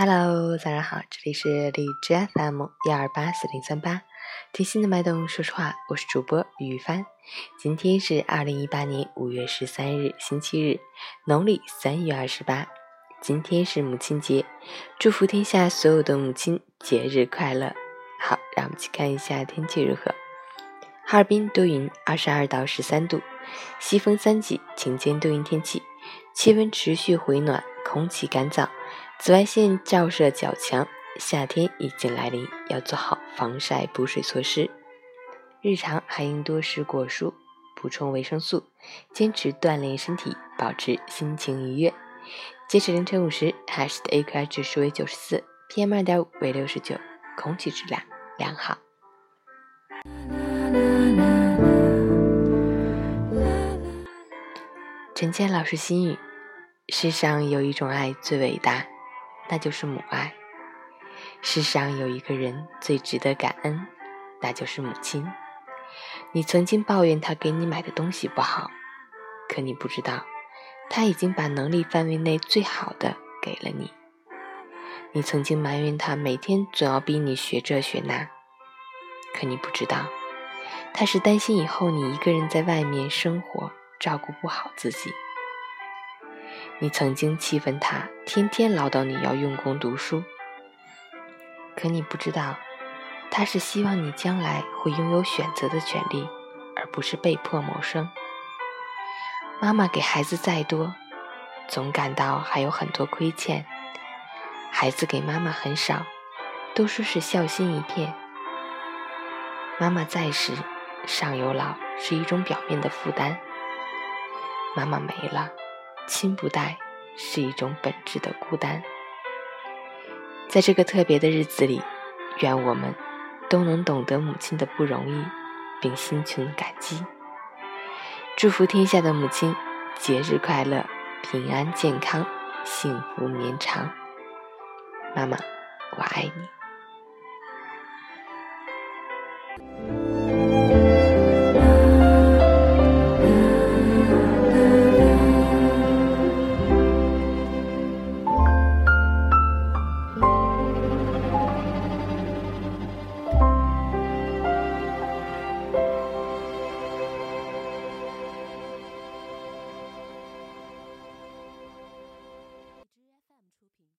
Hello，早上好，这里是荔枝 FM 幺二八四零三八，贴心的脉动，说实话，我是主播雨帆。今天是二零一八年五月十三日，星期日，农历三月二十八。今天是母亲节，祝福天下所有的母亲节日快乐。好，让我们去看一下天气如何。哈尔滨多云，二十二到十三度，西风三级，晴间多云天气，气温持续回暖，空气干燥。紫外线照射较强，夏天已经来临，要做好防晒补水措施。日常还应多食果蔬，补充维生素，坚持锻炼身体，保持心情愉悦。截止凌晨五时，海市的 AQI 指数为九十四，PM 二点五为六十九，空气质量良好。陈谦老师心语：世上有一种爱最伟大。那就是母爱。世上有一个人最值得感恩，那就是母亲。你曾经抱怨他给你买的东西不好，可你不知道，他已经把能力范围内最好的给了你。你曾经埋怨他每天总要逼你学这学那，可你不知道，他是担心以后你一个人在外面生活，照顾不好自己。你曾经气愤他天天唠叨你要用功读书，可你不知道，他是希望你将来会拥有选择的权利，而不是被迫谋生。妈妈给孩子再多，总感到还有很多亏欠；孩子给妈妈很少，都说是孝心一片。妈妈在时，上有老是一种表面的负担；妈妈没了。亲不待是一种本质的孤单，在这个特别的日子里，愿我们都能懂得母亲的不容易，并心存感激。祝福天下的母亲节日快乐，平安健康，幸福绵长。妈妈，我爱你。